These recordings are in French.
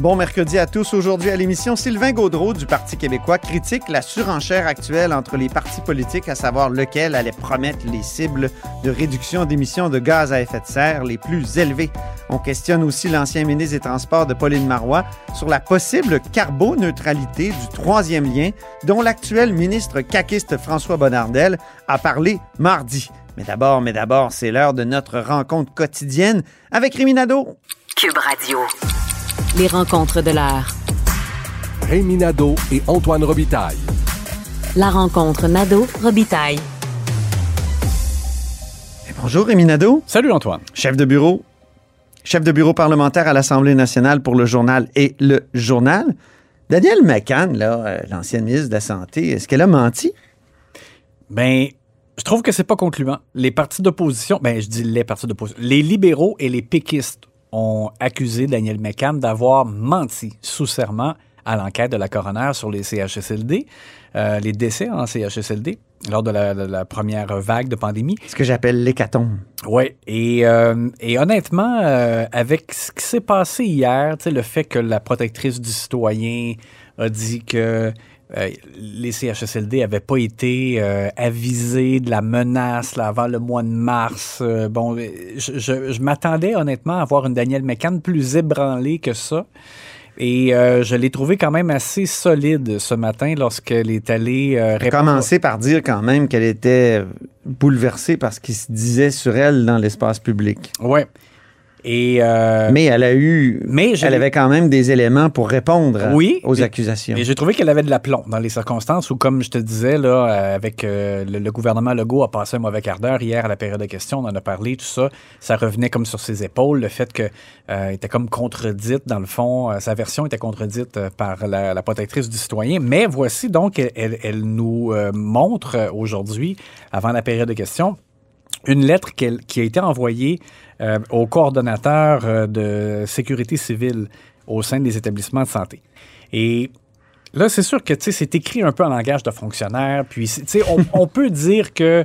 Bon mercredi à tous. Aujourd'hui à l'émission, Sylvain Gaudreau du Parti québécois critique la surenchère actuelle entre les partis politiques, à savoir lequel allait promettre les cibles de réduction d'émissions de gaz à effet de serre les plus élevées. On questionne aussi l'ancien ministre des Transports de Pauline Marois sur la possible carboneutralité du troisième lien dont l'actuel ministre caquiste François Bonnardel a parlé mardi. Mais d'abord, mais d'abord, c'est l'heure de notre rencontre quotidienne avec Rémi Nadeau. Cube Radio. Les rencontres de l'heure. Rémi Nadeau et Antoine Robitaille. La rencontre Nadeau-Robitaille. Et bonjour Rémi Nadeau, Salut Antoine. chef de bureau, chef de bureau parlementaire à l'Assemblée nationale pour le journal et le journal. Danielle McCann, là, euh, l'ancienne ministre de la Santé, est-ce qu'elle a menti? Ben, je trouve que c'est pas concluant. Les partis d'opposition, ben je dis les partis d'opposition, les libéraux et les péquistes ont accusé Daniel McCann d'avoir menti sous serment à l'enquête de la coroner sur les CHSLD, euh, les décès en CHSLD lors de la, de la première vague de pandémie. Ce que j'appelle l'hécatombe. Oui, et, euh, et honnêtement, euh, avec ce qui s'est passé hier, le fait que la protectrice du citoyen a dit que euh, les CHSLD n'avaient pas été euh, avisés de la menace là, avant le mois de mars. Euh, bon, je, je- je m'attendais honnêtement à voir une Danielle McCann plus ébranlée que ça. Et euh, je l'ai trouvé quand même assez solide ce matin lorsqu'elle est allée euh, répondre. commencé par dire quand même qu'elle était bouleversée par ce qui se disait sur elle dans l'espace public. Ouais. Et euh, Mais elle a eu. mais elle avait quand même des éléments pour répondre Oui, aux mais- accusations. Et j'ai trouvé qu'elle avait de l'aplomb dans les circonstances où, comme je te disais, là, euh, avec euh, le, le gouvernement Legault a passé un mauvais quart d'heure hier à la période de questions, on en a parlé, tout ça. Ça revenait comme sur ses épaules, le fait qu'elle était comme contredite, dans le fond, sa version était contredite par la, la protectrice du citoyen. Mais voici donc, elle, elle- elle nous montre aujourd'hui, avant la période de questions, une lettre qui a été envoyée euh, au coordonnateur euh, de sécurité civile au sein des établissements de santé. Et là, c'est sûr que c'est écrit un peu en langage de fonctionnaire. Puis, on, on peut dire que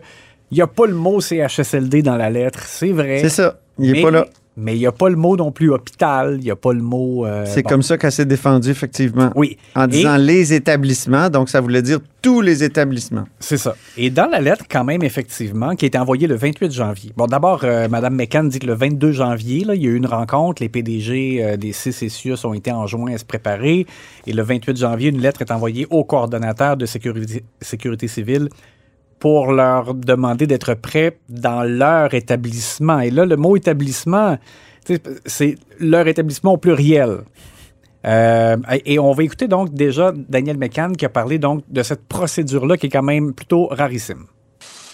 il n'y a pas le mot CHSLD dans la lettre, c'est vrai. C'est ça. Il n'est pas là. Mais il n'y a pas le mot non plus hôpital, il n'y a pas le mot. euh, C'est bon. comme ça qu'elle s'est défendue, effectivement. Oui. En Et- disant les établissements, donc ça voulait dire tous les établissements. C'est ça. Et dans la lettre, quand même, effectivement, qui a été envoyée le 28 janvier. Bon, d'abord, euh, Mme McCann dit que le 22 janvier, là, il y a eu une rencontre. Les PDG euh, des six CCIUS ont été enjoints à se préparer. Et le 28 janvier, une lettre est envoyée au coordonnateur de sécurité, sécurité civile pour leur demander d'être prêts dans leur établissement. Et là, le mot établissement, c'est leur établissement au pluriel. Euh, et on va écouter donc déjà Daniel McCann qui a parlé donc de cette procédure-là qui est quand même plutôt rarissime.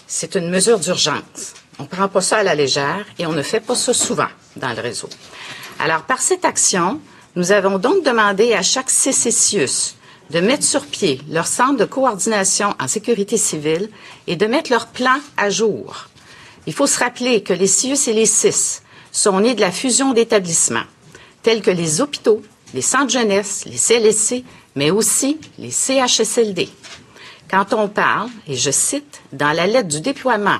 C'est une mesure d'urgence. On ne prend pas ça à la légère et on ne fait pas ça souvent dans le réseau. Alors, par cette action, nous avons donc demandé à chaque CCCIUS de mettre sur pied leur centre de coordination en sécurité civile et de mettre leur plan à jour. Il faut se rappeler que les CIUS et les CIS sont nés de la fusion d'établissements, tels que les hôpitaux, les centres jeunesse, les CLSC, mais aussi les CHSLD. Quand on parle, et je cite, dans la lettre du déploiement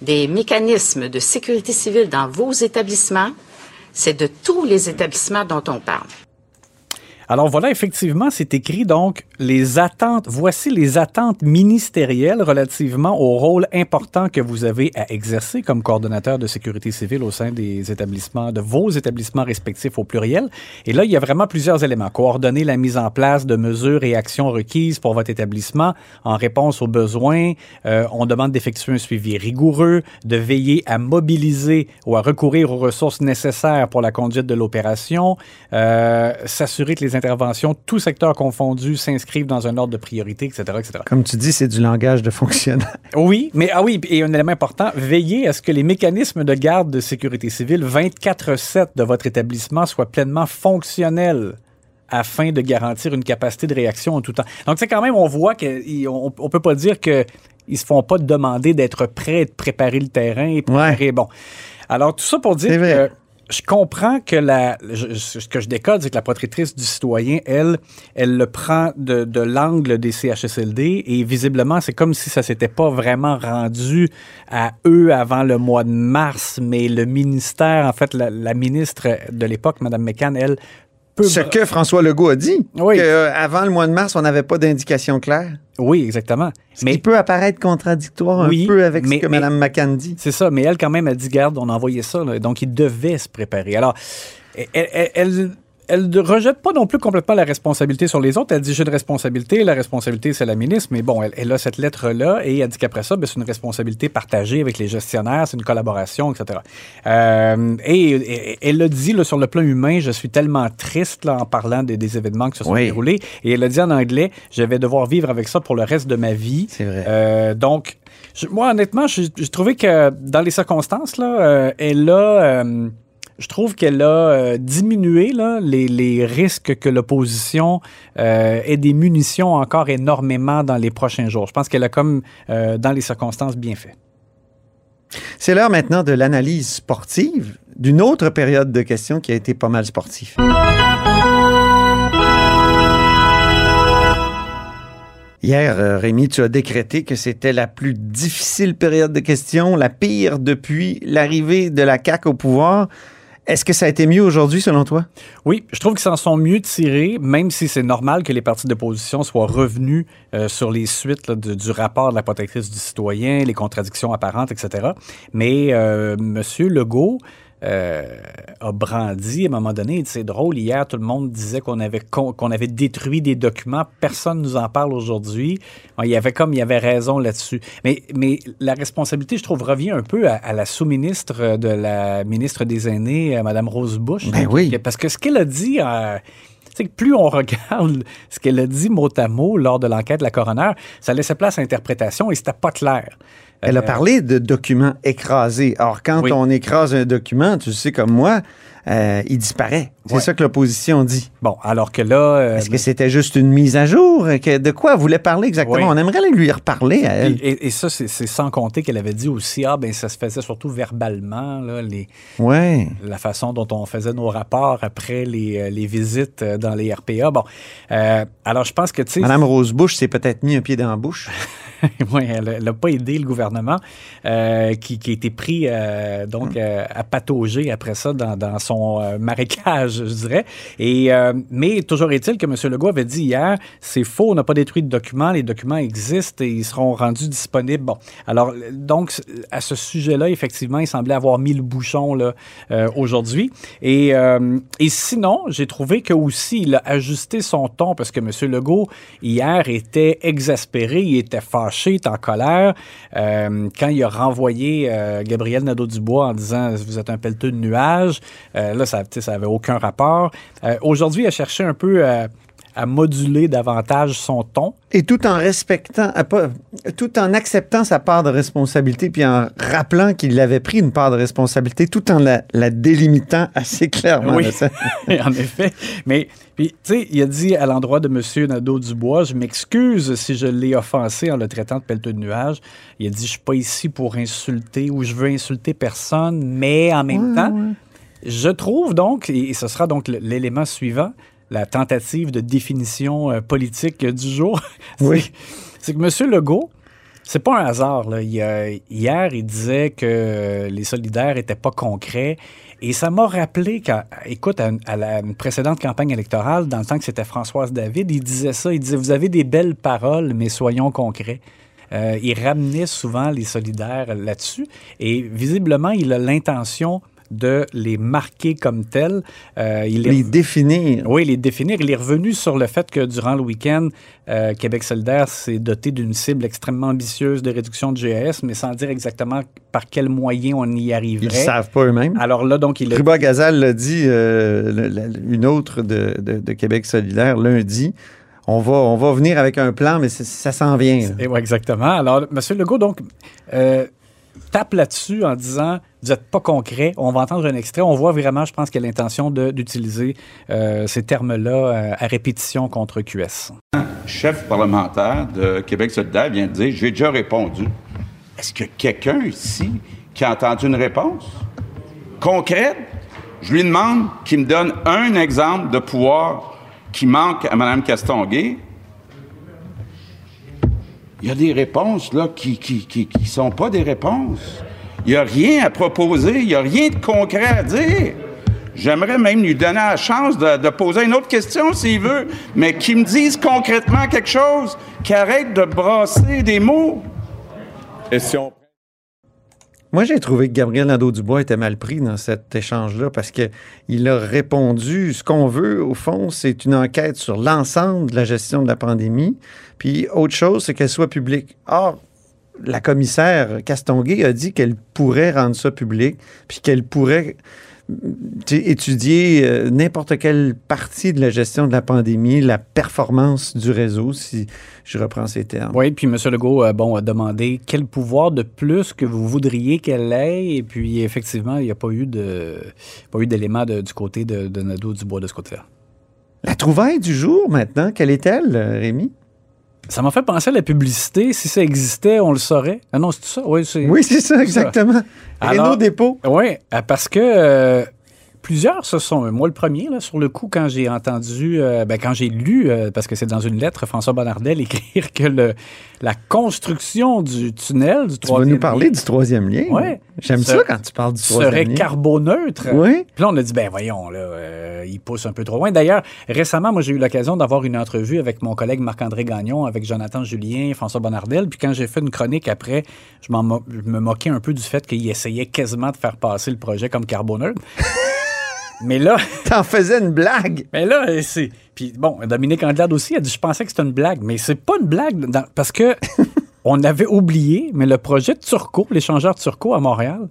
des mécanismes de sécurité civile dans vos établissements, c'est de tous les établissements dont on parle. Alors voilà, effectivement, c'est écrit donc les attentes, voici les attentes ministérielles relativement au rôle important que vous avez à exercer comme coordonnateur de sécurité civile au sein des établissements, de vos établissements respectifs au pluriel. Et là, il y a vraiment plusieurs éléments. Coordonner la mise en place de mesures et actions requises pour votre établissement en réponse aux besoins. Euh, on demande d'effectuer un suivi rigoureux, de veiller à mobiliser ou à recourir aux ressources nécessaires pour la conduite de l'opération, euh, s'assurer que les interventions, tous secteurs confondus, s'inscrivent dans un ordre de priorité, etc., etc. Comme tu dis, c'est du langage de fonctionnaire. Oui, mais ah oui, et un élément important, veillez à ce que les mécanismes de garde de sécurité civile 24/7 de votre établissement soient pleinement fonctionnels afin de garantir une capacité de réaction en tout temps. Donc c'est quand même, on voit qu'on on peut pas dire que ils se font pas demander d'être prêts, de préparer le terrain et préparer, bon. Alors tout ça pour dire que je comprends que la, ce que je décode, c'est que la protectrice du citoyen, elle, elle le prend de, de l'angle des CHSLD et visiblement, c'est comme si ça s'était pas vraiment rendu à eux avant le mois de mars, mais le ministère, en fait, la, la ministre de l'époque, Mme McCann, elle, peut... Ce que François Legault a dit, Oui. qu'avant le mois de mars, on n'avait pas d'indication claire. Oui, exactement. Ce qui peut apparaître contradictoire un peu avec mais- ce que mais- Mme McCann dit. C'est ça, mais elle, quand même, a dit, garde, on a envoyé ça, là, donc il devait se préparer. Alors, elle, elle, elle, elle ne rejette pas non plus complètement la responsabilité sur les autres. Elle dit, j'ai une responsabilité, la responsabilité, c'est la ministre, mais bon, elle, elle a cette lettre-là et elle dit qu'après ça, ben, c'est une responsabilité partagée avec les gestionnaires, c'est une collaboration, etc. Euh, et, et- elle a dit, là, sur le plan humain, je suis tellement triste là, en parlant des, des événements qui se sont Oui. déroulés. Et elle a dit en anglais, je vais devoir vivre avec ça pour le reste de ma vie. C'est vrai. Euh, donc, je- moi, honnêtement, j'ai j'ai trouvé que dans les circonstances, là, euh, elle a. euh, je trouve qu'elle a euh, diminué les, risques que l'opposition euh, ait des munitions encore énormément dans les prochains jours. Je pense qu'elle a comme, euh, dans les circonstances, bien fait. C'est l'heure maintenant de l'analyse sportive d'une autre période de questions qui a été pas mal sportive. Hier, euh, Rémi, tu as décrété que c'était la plus difficile période de questions, la pire depuis l'arrivée de la CAQ au pouvoir. Est-ce que ça a été mieux aujourd'hui, selon toi? Oui, je trouve qu'ils s'en sont mieux tirés, même si c'est normal que les partis d'opposition soient revenus euh, sur les suites là, du, rapport de la protectrice du citoyen, les contradictions apparentes, etc. Mais euh. Legault euh, a brandi à un moment donné. C'est drôle, hier, tout le monde disait qu'on avait, avait détruit des documents. Personne ne nous en parle aujourd'hui. Bon, il y avait comme, il y avait raison là-dessus. Mais, mais la responsabilité, je trouve, revient un peu à, à la sous-ministre de la ministre des Aînés, euh, Mme Rose Bush. Ben oui. Parce que ce qu'elle a dit, euh, tu sais, que plus on regarde ce qu'elle a dit mot à mot lors de l'enquête de la coroner, ça laissait place à interprétation et c'était pas clair. Elle a Euh, parlé de documents écrasés. Or, quand Oui. on écrase un document, tu sais comme moi, euh, il disparaît. C'est Ouais. ça que l'opposition dit. Bon, alors que là. euh, Est-ce que c'était juste une mise à jour? Que- de quoi elle voulait parler exactement? Oui. On aimerait lui reparler à elle. Et, et- et ça, c'est sans compter qu'elle avait dit aussi, ah, ben ça se faisait surtout verbalement, là, les, Ouais. la façon dont on faisait nos rapports après les, les visites dans les RPA. Bon, euh, alors je pense que, tu sais, Madame Rose-Bush s'est peut-être mis un pied dans la bouche. oui, elle n'a pas aidé le gouvernement euh, qui, qui a été pris euh, donc euh, à patauger après ça dans, dans son marécage, je dirais. Et, mais toujours est-il que M. Legault avait dit hier, c'est faux, on n'a pas détruit de documents, les documents existent et ils seront rendus disponibles. Bon, alors donc à ce sujet-là, effectivement, il semblait avoir mis le bouchon là aujourd'hui. Et, et sinon, j'ai trouvé que aussi il a ajusté son ton parce que M. Legault hier était exaspéré, il était fâché, il était en colère euh, quand il a renvoyé euh, Gabriel Nadeau-Dubois en disant vous êtes un pelleteux de nuages. Euh, là, ça, sais, ça aucun rapport. Aujourd'hui, il a cherché un peu à moduler davantage son ton. Et tout en respectant, tout en acceptant sa part de responsabilité, puis en rappelant qu'il avait pris une part de responsabilité, tout en la, la délimitant assez clairement. Oui. en effet. Mais, puis, tu sais, il a dit à l'endroit de M. Nadeau-Dubois, je m'excuse si je l'ai offensé en le traitant de pelleteux de nuages. Il a dit, je suis pas ici pour insulter ou je veux insulter personne, mais en même temps, je trouve donc, et ce sera donc l'élément suivant, la tentative de définition euh, politique du jour, Oui. c'est que M. Legault, C'est pas un hasard. Là. Il a- hier, il disait que les solidaires étaient pas concrets. Et ça m'a rappelé qu'à, écoute, à la une précédente campagne électorale, dans le temps que c'était Françoise David, il disait ça. Il disait Vous avez des belles paroles, mais soyons concrets. Euh, il ramenait souvent les solidaires là-dessus. Et visiblement, il a l'intention de les marquer comme tels. Euh, il est- Les définir. oui, les définir. Il est revenu sur le fait que durant le week-end, euh, Québec solidaire s'est doté d'une cible extrêmement ambitieuse de réduction de GAS, mais sans dire exactement par quels moyens on y Ils arriverait. ne savent pas eux-mêmes. Alors là, donc, il a... Ruba Gazal l'a dit, euh, le- une autre de, de- de Québec solidaire, lundi. On va, on va venir avec un plan, mais ça s'en vient. ouais, exactement. Alors, M. Legault, donc, euh, tape là-dessus en disant vous n'êtes pas concret. On va entendre un extrait. On voit vraiment, je pense, qu'il a l'intention d'utiliser euh, ces termes-là euh, à répétition contre QS. chef parlementaire de Québec solidaire vient de dire J'ai déjà répondu. Est-ce que quelqu'un ici qui a entendu une réponse concrète? Je lui demande qu'il me donne un exemple de pouvoir qui manque à Mme Castonguay. Il y a des réponses là qui qui, qui, qui sont pas des réponses. Il n'y a rien à proposer, il n'y a rien de concret à dire. J'aimerais même lui donner la chance de, poser une autre question s'il veut, mais qu'il me dise concrètement quelque chose, qu'il arrête de brasser des mots. Et si on Moi, j'ai trouvé que Gabriel Nadeau-Dubois était mal pris dans cet échange-là parce qu'il a répondu ce qu'on veut, au fond, c'est une enquête sur l'ensemble de la gestion de la pandémie. Puis, autre chose, c'est qu'elle soit publique. Or, la commissaire Castonguay a dit qu'elle pourrait rendre ça public, puis qu'elle pourrait étudier euh, n'importe quelle partie de la gestion de la pandémie, la performance du réseau, si je reprends ces termes. Oui, puis M. Legault euh, bon, a demandé quel pouvoir de plus que vous voudriez qu'elle ait. Et puis, effectivement, il n'y a pas eu de pas eu d'éléments de- du côté de, de Nadeau-Dubois de ce côté-là. La trouvaille du jour, maintenant, quelle est-elle, euh, Rémi? Ça m'a fait penser à la publicité. Si ça existait, on le saurait. Ah non, c'est ça? Oui, c'est Oui, c'est ça, exactement. Renault Dépôt. Oui, parce que euh, plusieurs se sont. Moi, le premier, là, sur le coup, quand j'ai entendu, euh, ben, quand j'ai lu, euh, parce que c'est dans une lettre, François Bonnardel écrire que le, la construction du tunnel, du Tu vas nous troisième parler lien du troisième lien? Ouais. J'aime ça quand tu parles du serait troisième lien. carboneutre. Oui. Puis là, on a dit, ben voyons, là, euh, il pousse un peu trop loin. D'ailleurs, récemment, moi, j'ai eu l'occasion d'avoir une entrevue avec mon collègue Marc-André Gagnon, avec Jonathan Julien, François Bonnardel. Puis quand j'ai fait une chronique après, je, je me moquais un peu du fait qu'il essayait quasiment de faire passer le projet comme carboneutre. Mais là, T'en faisais une blague. mais là, c'est. Puis bon, Dominique Andelade aussi a dit Je pensais que c'était une blague. Mais c'est pas une blague dans- parce que on avait oublié, mais le projet de Turco, l'échangeur Turco à Montréal,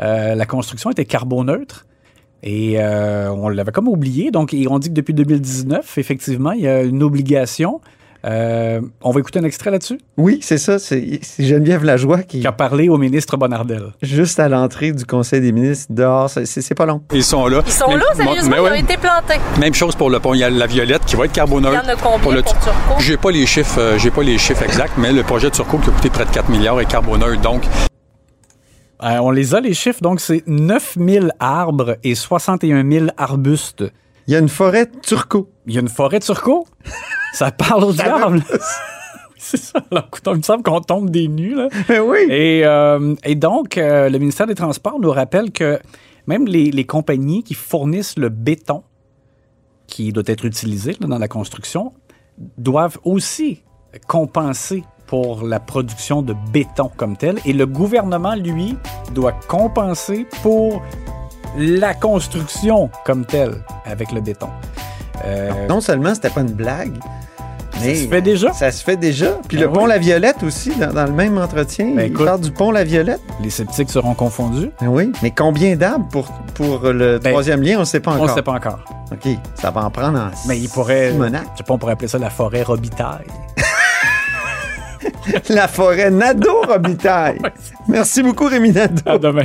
euh, la construction était carboneutre. Et euh, on l'avait comme oublié. Donc, ont dit que depuis 2019, effectivement, il y a une obligation. Euh, on va écouter un extrait là-dessus, Oui, c'est ça. C'est Geneviève Lajoie qui, qui a parlé au ministre Bonnardel. juste à l'entrée du Conseil des ministres, dehors, c'est- pas long. Ils sont là. Ils sont Même- là, sérieusement, mais ils ont ouais. été plantés. Même chose pour le pont. Il y a la Violette qui va être Il y en a combien Pour pour, le- Turco? J'ai pas les chiffres, euh, j'ai pas les chiffres exacts, mais le projet de Turco qui a coûté près de 4 milliards est carboneutre. Donc, Euh, on les a, les chiffres. Donc, c'est 9000 arbres et 61 000 arbustes. Il y a une forêt turco. Il y a une forêt Turco? Ça parle au diable. C'est ça. Alors, écoute, il me semble qu'on tombe des nues. Là. Mais oui. Et, euh, et donc, euh, le ministère des Transports nous rappelle que même les, les compagnies qui fournissent le béton qui doit être utilisé là, dans la construction doivent aussi compenser pour la production de béton comme tel. Et le gouvernement, lui, doit compenser pour la construction comme telle avec le béton. Euh, Non seulement c'était pas une blague, mais ça se fait déjà. ça se fait déjà. Puis Ben le pont. La Violette aussi, dans, dans le même entretien, Ben il écoute. parle du pont La Violette. Les sceptiques seront confondus. Ben oui. Mais combien d'arbres pour, pour le Ben, troisième lien, on ne sait pas On encore. ne sait pas encore. OK, ça va en prendre en Mais il pourrait. Simonac. Je sais pas, on pourrait appeler ça la forêt Robitaille. La forêt Nadeau-Robitaille. Merci beaucoup, Rémi Nadeau. À demain.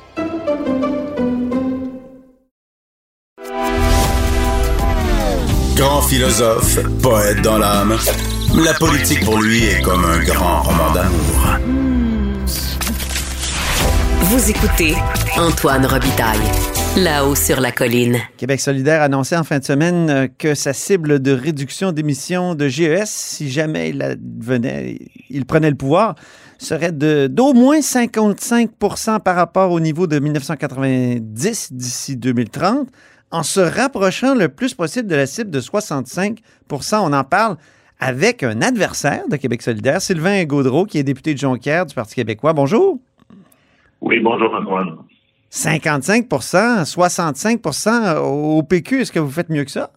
Grand philosophe, poète dans l'âme, la politique pour lui est comme un grand roman d'amour. Vous écoutez Antoine Robitaille, là-haut sur la colline. Québec solidaire annonçait en fin de semaine euh, que sa cible de réduction d'émissions de GES, si jamais il venait, il prenait le pouvoir, serait de d'au moins 55% par rapport au niveau de 1990 d'ici 2030 en se rapprochant le plus possible de la cible de 65% On en parle avec un adversaire de Québec solidaire, Sylvain Gaudreau, qui est député de Jonquière du Parti québécois. Bonjour. Oui, bonjour, Antoine. 55% 65% au PQ, est-ce que vous faites mieux que ça?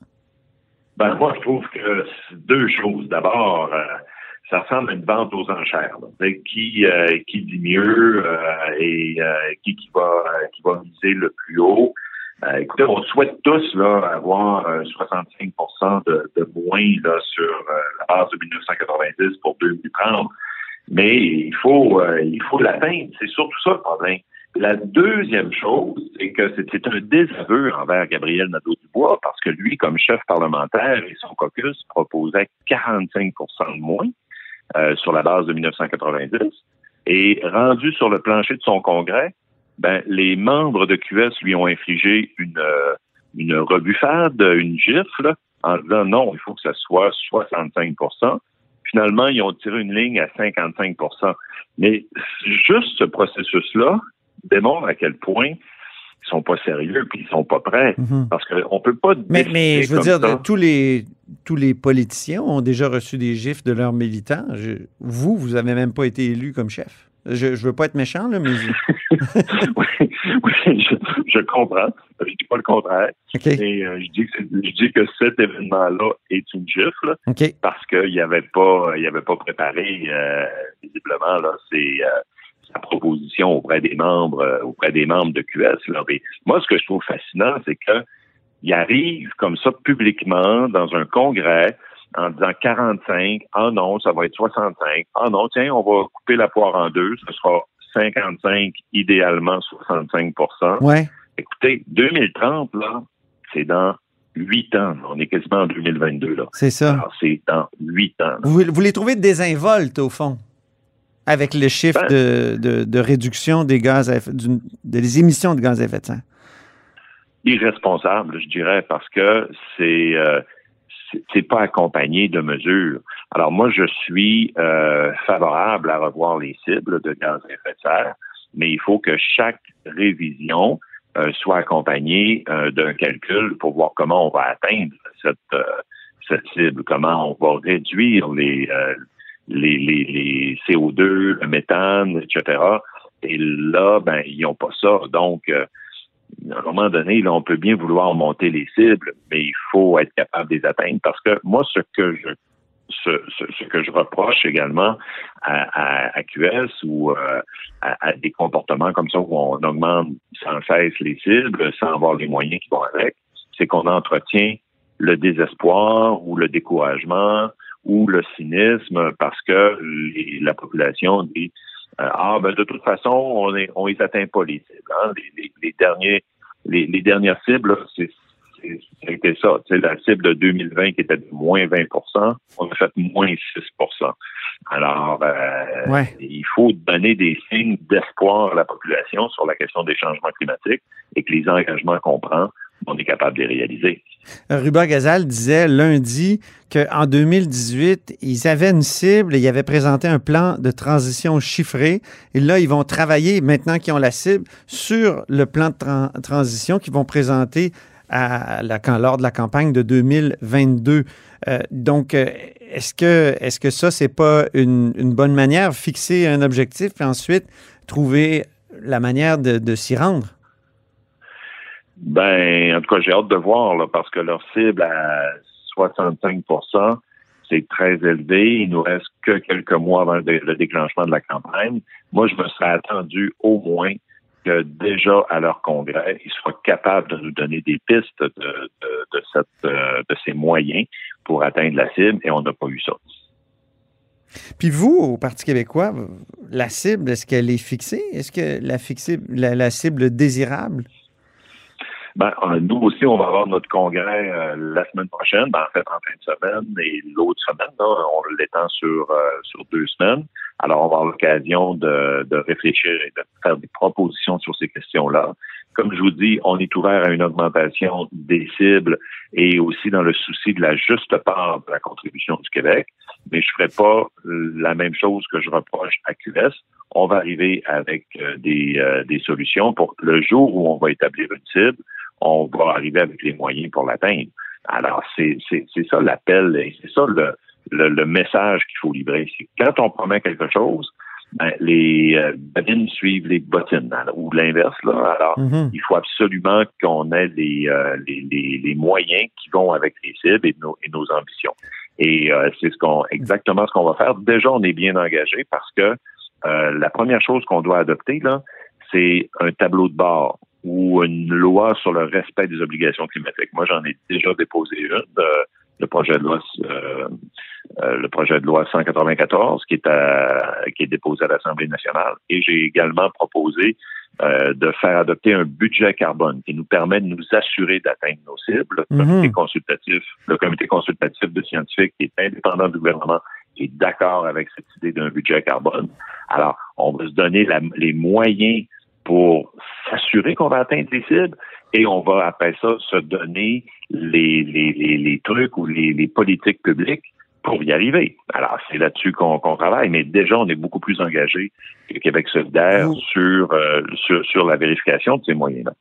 Ben, moi, je trouve que deux choses. D'abord, euh, ça ressemble à une vente aux enchères. Qui, euh, qui dit mieux euh, et qui, qui, va, qui va miser le plus haut? Euh, écoutez, on souhaite tous là, avoir 65 de, de, moins là, sur euh, la base de 1990 pour 2030. Mais il faut euh, il faut l'atteindre. C'est surtout ça le problème. La deuxième chose, c'est que c'est un désaveu envers Gabriel Nadeau-Dubois parce que lui, comme chef parlementaire et son caucus, proposait 45% de moins sur la base de 1990. Et rendu sur le plancher de son congrès, ben, les membres de QS lui ont infligé une, euh, une rebuffade, une gifle, en disant non, il faut que ça soit 65% Finalement, ils ont tiré une ligne à 55% Mais juste ce processus-là démontre à quel point ils sont pas sérieux puis ils sont pas prêts Mhm. parce qu'on peut pas Mais, mais je veux dire, ça. tous les, tous les politiciens ont déjà reçu des gifs de leurs militants. Je- vous, vous avez même pas été élu comme chef. Je ne veux pas être méchant, là, mais... oui, oui, je, je comprends. Je dis pas le contraire. OK. Et euh, je dis que c'est- je dis que cet événement-là est une gifle parce qu'il avait pas il avait pas préparé euh, visiblement là c'est euh, sa proposition auprès des membres euh, auprès des membres de QS. Là. Mais moi, ce que je trouve fascinant, c'est que il arrive comme ça publiquement dans un congrès en disant 45, ah non, ça va être 65, ah non, tiens, on va couper la poire en deux, ce sera 55, idéalement 65 Ouais. Écoutez, 2030, là, c'est dans huit ans. On est quasiment en 2022, là. C'est ça. C'est dans huit ans. Vous, vous les trouvez désinvoltes, au fond, avec le chiffre Ben- de, de- de réduction des gaz à des émissions de gaz à effet de serre. irresponsable, je dirais, parce que c'est euh, c'est- pas accompagné de mesures. Alors moi, je suis euh, favorable à revoir les cibles de gaz à effet de serre, mais il faut que chaque révision euh, soit accompagnée euh, d'un calcul pour voir comment on va atteindre cette euh, cette cible, comment on va réduire les euh, les, les, les CO2, le méthane, etc. Et là, ben, ils n'ont pas ça. Donc, euh, à un moment donné, là, on peut bien vouloir monter les cibles, mais il faut être capable de les atteindre. Parce que moi, ce que je ce, ce, ce que je reproche également à, à, à QS ou euh, à, à des comportements comme ça où on augmente sans cesse les cibles sans avoir les moyens qui vont avec, c'est qu'on entretient le désespoir ou le découragement ou le cynisme parce que la population dit ah ben de toute façon on est on les atteint pas les cibles hein. les, les, les derniers les, les dernières cibles c'est c'est- ça. Tu sais, la cible de 2020 qui était de moins 20% on a fait moins 6% Alors, euh, Ouais. il faut donner des signes d'espoir à la population sur la question des changements climatiques et que les engagements qu'on prend, on est capable de les réaliser. Ruba Gazal disait lundi qu'en 2018, ils avaient une cible et ils avaient présenté un plan de transition chiffré. Et là, ils vont travailler, maintenant qu'ils ont la cible, sur le plan de tran- transition qu'ils vont présenter lors de la campagne de 2022. Euh, donc, euh, est-ce que, est-ce que ça, c'est pas une, bonne manière, fixer un objectif et ensuite trouver la manière de s'y rendre? Ben, en tout cas, j'ai hâte de voir, là, parce que leur cible à 65% c'est très élevé. Il nous reste que quelques mois avant le, dé- le déclenchement de la campagne. Moi, je me serais attendu au moins que déjà à leur congrès, ils soient capables de nous donner des pistes euh, de ces moyens pour atteindre la cible et on n'a pas eu ça. Puis vous, au Parti québécois, la cible, est-ce qu'elle est fixée? Est-ce que la, fixée, la cible désirable? Ben, euh, nous aussi, on va avoir notre congrès euh, la semaine prochaine, ben, en fait en fin de semaine, et l'autre semaine, là, on l'étend sur, euh, sur deux semaines. Alors, on va avoir l'occasion de, de réfléchir et de faire des propositions sur ces questions-là. Comme je vous dis, on est ouvert à une augmentation des cibles et aussi dans le souci de la juste part de la contribution du Québec. Mais je ne ferai pas la même chose que je reproche à QS. On va arriver avec des, des solutions pour le jour où on va établir une cible, on va arriver avec les moyens pour l'atteindre. Alors, c'est ça l'appel et c'est ça le, le, message qu'il faut livrer. Quand on promet quelque chose, ben, les euh, babines suivent les bottines, ou l'inverse. Là. Alors, Mhm. il faut absolument qu'on ait les, euh, les, les, les moyens qui vont avec les cibles et nos, et nos ambitions. Et euh, c'est ce qu'on exactement ce qu'on va faire. Déjà, on est bien engagé parce que euh, la première chose qu'on doit adopter, là, c'est un tableau de bord ou une loi sur le respect des obligations climatiques. Moi, j'en ai déjà déposé une, euh, le projet de loi, euh, euh, le projet de loi 194 qui est à, qui est déposé à l'Assemblée nationale, et j'ai également proposé euh, de faire adopter un budget carbone qui nous permet de nous assurer d'atteindre nos cibles. Le comité Mhm. consultatif, le comité consultatif de scientifiques qui est indépendant du gouvernement est d'accord avec cette idée d'un budget carbone. Alors, on va se donner la- les moyens pour s'assurer qu'on va atteindre les cibles et on va après ça se donner les, les, les, les trucs ou les, les politiques publiques pour y arriver. Alors, c'est là-dessus qu'on travaille, mais déjà, on est beaucoup plus engagé que Québec solidaire sur, euh, sur, sur la vérification de ces moyens-là.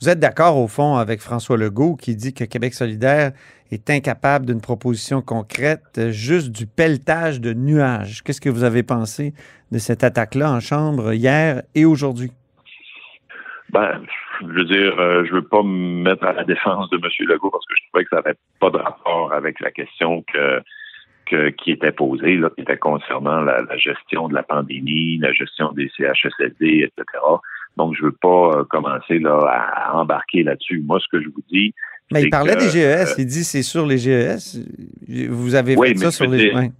Vous êtes d'accord, au fond, avec François Legault qui dit que Québec solidaire est incapable d'une proposition concrète, euh, juste du pelletage de nuages. Qu'est-ce que vous avez pensé de cette attaque-là en Chambre hier et aujourd'hui? Ben, je veux dire, euh, je veux pas me mettre à la défense de M. Legault parce que je trouvais que ça n'avait pas de rapport avec la question que, que qui était posée, là, qui était concernant la, la gestion de la pandémie, la gestion des CHSLD, etc. Donc, je veux pas euh, commencer là à, embarquer là-dessus. Moi, ce que je vous dis, Mais il parlait que, des GES. euh, Il dit c'est sur les GES. Vous avez Oui, fait mais ça sur les. dire-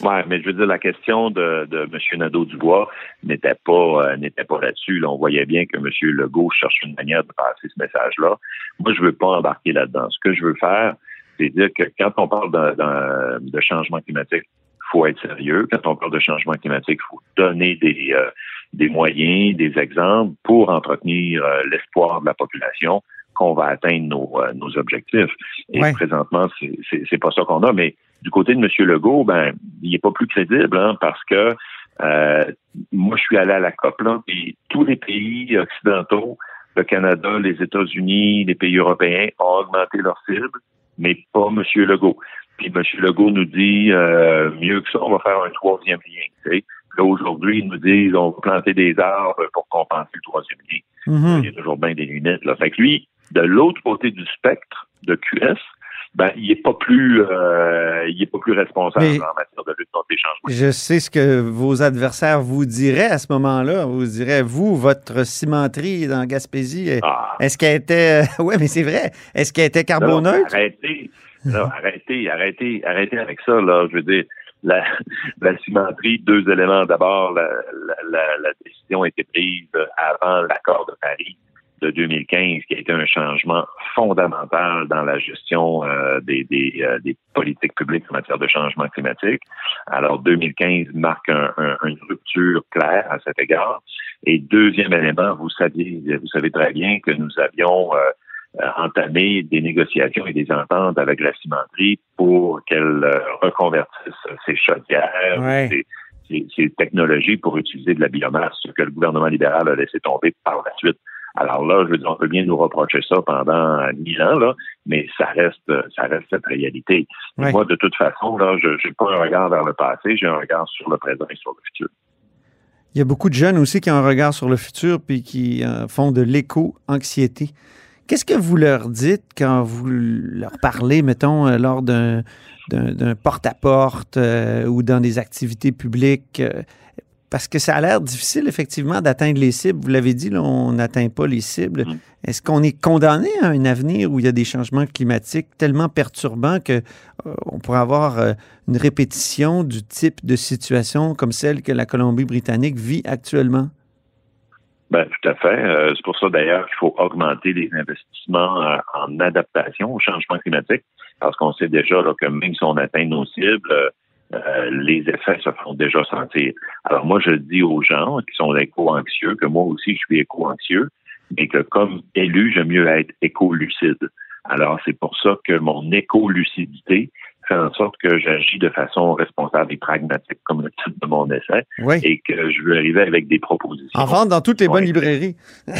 ouais. Ouais, mais je veux dire, la question de, de M. Nadeau-Dubois n'était pas euh, n'était pas là-dessus. Là. On voyait bien que M. Legault cherche une manière de passer ce message-là. Moi, je veux pas embarquer là-dedans. Ce que je veux faire, c'est dire que quand on parle d'un- d'un- de changement climatique, il faut être sérieux. Quand on parle de changement climatique, il faut donner des, euh, des moyens, des exemples pour entretenir euh, l'espoir de la population qu'on va atteindre nos, euh, nos objectifs. Et Ouais. présentement, c'est- c'est c'est pas ça qu'on a. Mais du côté de M. Legault, ben, il est pas plus crédible hein, parce que euh, moi, je suis allé à la COP là, puis tous les pays occidentaux, le Canada, les États-Unis, les pays européens ont augmenté leurs cibles, mais pas M. Legault. Puis M. Legault nous dit euh, mieux que ça, on va faire un troisième lien. tu sais. Puis Là, aujourd'hui, ils nous disent on va planter des arbres pour compenser le troisième lien. Mhm. Il y a toujours bien des lunettes. Là. Fait que lui, de l'autre côté du spectre de QS, ben, il est pas plus euh, il est pas plus responsable Mais- en matière de lutte contre les changements. Je sais ce que vos adversaires vous diraient à ce moment-là. Vous diraient, vous, votre cimenterie dans Gaspésie, euh, Ah. est-ce qu'elle était. oui, mais c'est vrai. Est-ce qu'elle était Non, carboneutre? arrêtez, non, arrêtez, arrêtez, arrêtez avec ça. Là, je veux dire, la, la cimenterie, deux éléments. D'abord, la, la, la décision a été prise avant l'accord de Paris de 2015, qui a été un changement fondamental dans la gestion euh, des, des, euh, des politiques publiques en matière de changement climatique. Alors, 2015 marque un- un- une rupture claire à cet égard. Et deuxième élément, vous saviez, vous savez très bien que nous avions euh, entamé des négociations et des ententes avec la cimenterie pour qu'elle reconvertisse ses chaudières, Ouais. ses, ses- ses technologies pour utiliser de la biomasse, ce que le gouvernement libéral a laissé tomber par la suite. Alors là, je veux dire, on peut bien nous reprocher ça pendant mille ans, là, mais ça reste, ça reste cette réalité. Ouais. Moi, de toute façon, là, je n'ai pas un regard vers le passé, j'ai un regard sur le présent et sur le futur. Il y a beaucoup de jeunes aussi qui ont un regard sur le futur puis qui euh, font de l'éco-anxiété. Qu'est-ce que vous leur dites quand vous leur parlez, mettons, euh, lors d'un porte-à-porte euh, ou dans des activités publiques? Parce que ça a l'air difficile, effectivement, d'atteindre les cibles. Vous l'avez dit, là, on n'atteint pas les cibles. Mm. Est-ce qu'on est condamné à un avenir où il y a des changements climatiques tellement perturbants que euh, on pourrait avoir euh, une répétition du type de situation comme celle que la Colombie-Britannique vit actuellement? Ben, tout à fait. Euh, c'est pour ça d'ailleurs qu'il faut augmenter les investissements euh, en adaptation au changement climatique, parce qu'on sait déjà là, que même si on atteint nos cibles, euh, les effets se font déjà sentir. Alors moi, je dis aux gens qui sont éco-anxieux que moi aussi je suis éco-anxieux, mais que comme élu, j'aime mieux être éco-lucide. Alors c'est pour ça que mon éco-lucidité fait en sorte que j'agis de façon responsable et pragmatique, comme le titre de mon essai, Oui. et que je veux arriver avec des propositions. En vente dans toutes les bonnes librairies.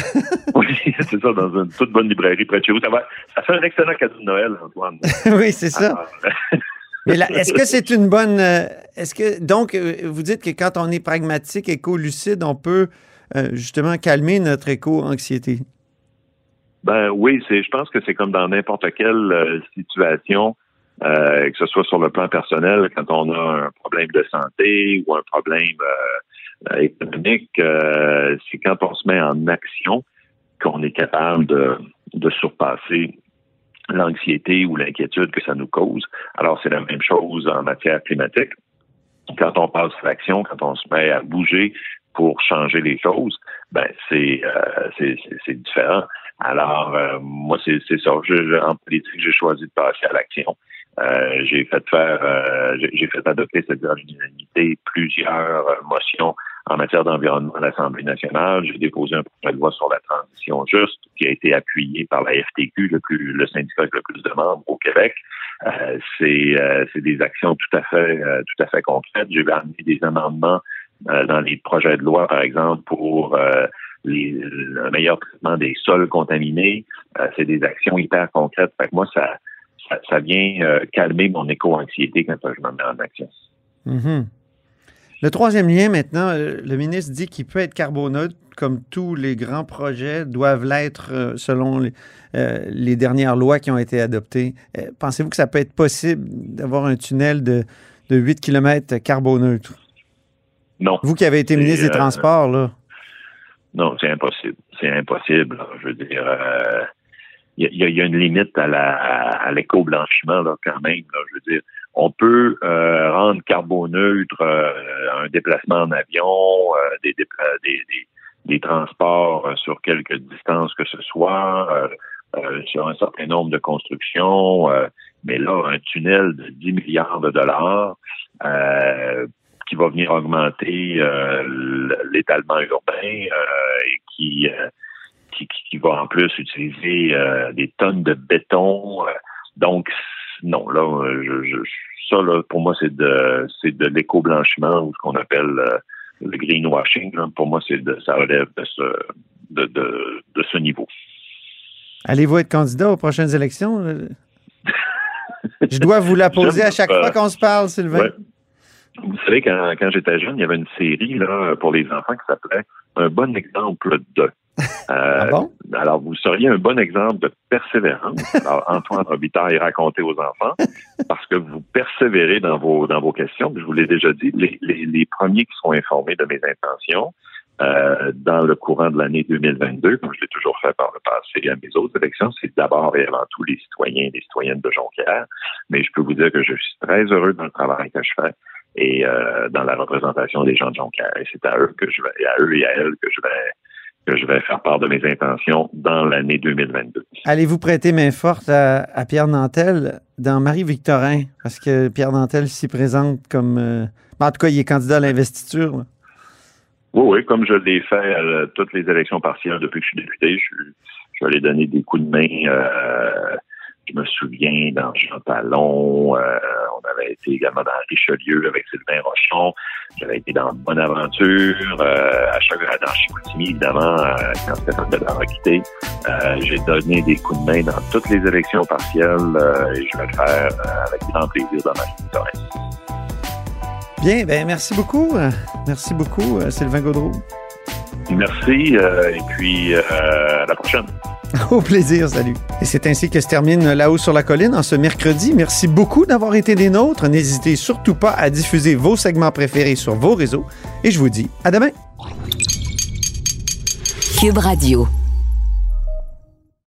Oui, c'est ça, dans une toute bonne librairie près de chez vous. Ça, va, ça fait un excellent cadeau de Noël, Antoine. oui, c'est ça. Alors, Mais est-ce que c'est une bonne. euh, Est-ce que. Donc, euh, vous dites que quand on est pragmatique, éco-lucide, on peut euh, justement calmer notre éco-anxiété? Ben oui, c'est. Je pense que c'est comme dans n'importe quelle euh, situation, euh, que ce soit sur le plan personnel, quand on a un problème de santé ou un problème économique, c'est quand on se met en action qu'on est capable de, de surpasser l'anxiété ou l'inquiétude que ça nous cause. Alors c'est la même chose en matière climatique. Quand on passe à l'action, quand on se met à bouger pour changer les choses, ben c'est euh, c'est différent. Alors euh, moi c'est ça. Je, en politique, j'ai choisi de passer à l'action. Euh, j'ai fait faire, euh, j'ai j'ai fait adopter cette unanimité plusieurs euh, motions en matière d'environnement à l'Assemblée nationale. J'ai déposé un projet de loi sur la transition juste qui a été appuyé par la FTQ, le, plus, le syndicat avec le plus de membres au Québec. Euh, c'est euh, c'est des actions tout à fait euh, tout à fait concrètes. J'ai amené des amendements euh, dans les projets de loi, par exemple, pour euh, les, le meilleur traitement des sols contaminés. Euh, c'est des actions hyper concrètes. Fait que moi, ça, ça, ça vient calmer mon éco-anxiété quand je me mets en action. Mhm. Le troisième lien, maintenant, euh, le ministre dit qu'il peut être carboneutre, comme tous les grands projets doivent l'être euh, selon les, euh, les dernières lois qui ont été adoptées. Pensez-vous que ça peut être possible d'avoir un tunnel de, de 8 km carboneutre? Non. Vous qui avez été ministre des Transports, là. Non, c'est impossible. C'est impossible. là. Je veux dire, euh, il y, a, il y a une limite à la à l'éco-blanchiment là quand même. Là. Je veux dire, on peut euh, rendre carboneutre euh, un déplacement en avion, euh, des, dépla- des, des, des transports euh, sur quelques distances que ce soit, euh, euh, sur un certain nombre de constructions. euh, mais là, un tunnel de 10 milliards de dollars euh, qui va venir augmenter euh, l'étalement urbain euh, et qui, euh, qui, qui- va en plus utiliser euh, des tonnes de béton. euh, donc, non, là, euh, je, je, ça, là, pour moi, c'est de c'est de l'éco-blanchiment ou ce qu'on appelle euh, le greenwashing. là. Pour moi, c'est de ça relève de ce de, de, de ce niveau. Allez-vous être candidat aux prochaines élections? euh? Je dois vous la poser à chaque fois qu'on se parle, Sylvain. Ouais. Vous savez, quand, quand j'étais jeune, il y avait une série là, pour les enfants qui s'appelait Un bon exemple de. Euh, Alors, vous seriez un bon exemple de persévérance. Alors, Antoine Robitaille raconté aux enfants parce que vous persévérez dans vos dans vos questions. Je vous l'ai déjà dit, les, les, les premiers qui seront informés de mes intentions euh, dans le courant de l'année 2022, comme je l'ai toujours fait par le passé à mes autres élections, c'est d'abord et avant tout les citoyens et les citoyennes de Jonquière. Mais je peux vous dire que je suis très heureux dans le travail que je fais et euh, dans la représentation des gens de Jonquière. Et c'est à eux que je vais, à eux et à elles que je vais que je vais faire part de mes intentions dans l'année 2022. Allez-vous prêter main forte à, à Pierre Nantel dans Marie-Victorin? Parce que Pierre Nantel s'y présente comme. euh, en tout cas, il est candidat à l'investiture. là. Oui, oui, comme je l'ai fait à toutes les élections partielles depuis que je suis député, je, je vais aller donner des coups de main. euh, je me souviens dans Jean Talon, euh, on avait été également dans Richelieu avec Sylvain Rochon, j'avais été dans Bonaventure, euh, à chaque dans Chicoutimi, évidemment, euh, quand Stéphane Bédard a quitté. Euh, J'ai donné des coups de main dans toutes les élections partielles euh, et je vais le faire euh, avec grand plaisir dans ma vie. Bien, ben merci beaucoup. euh, Merci beaucoup, euh, Sylvain Gaudreau. Merci euh, et puis euh, à la prochaine. Au plaisir, salut. Et c'est ainsi que se termine La haut sur la colline en ce mercredi. Merci beaucoup d'avoir été des nôtres. N'hésitez surtout pas à diffuser vos segments préférés sur vos réseaux. Et je vous dis à demain. Cube Radio.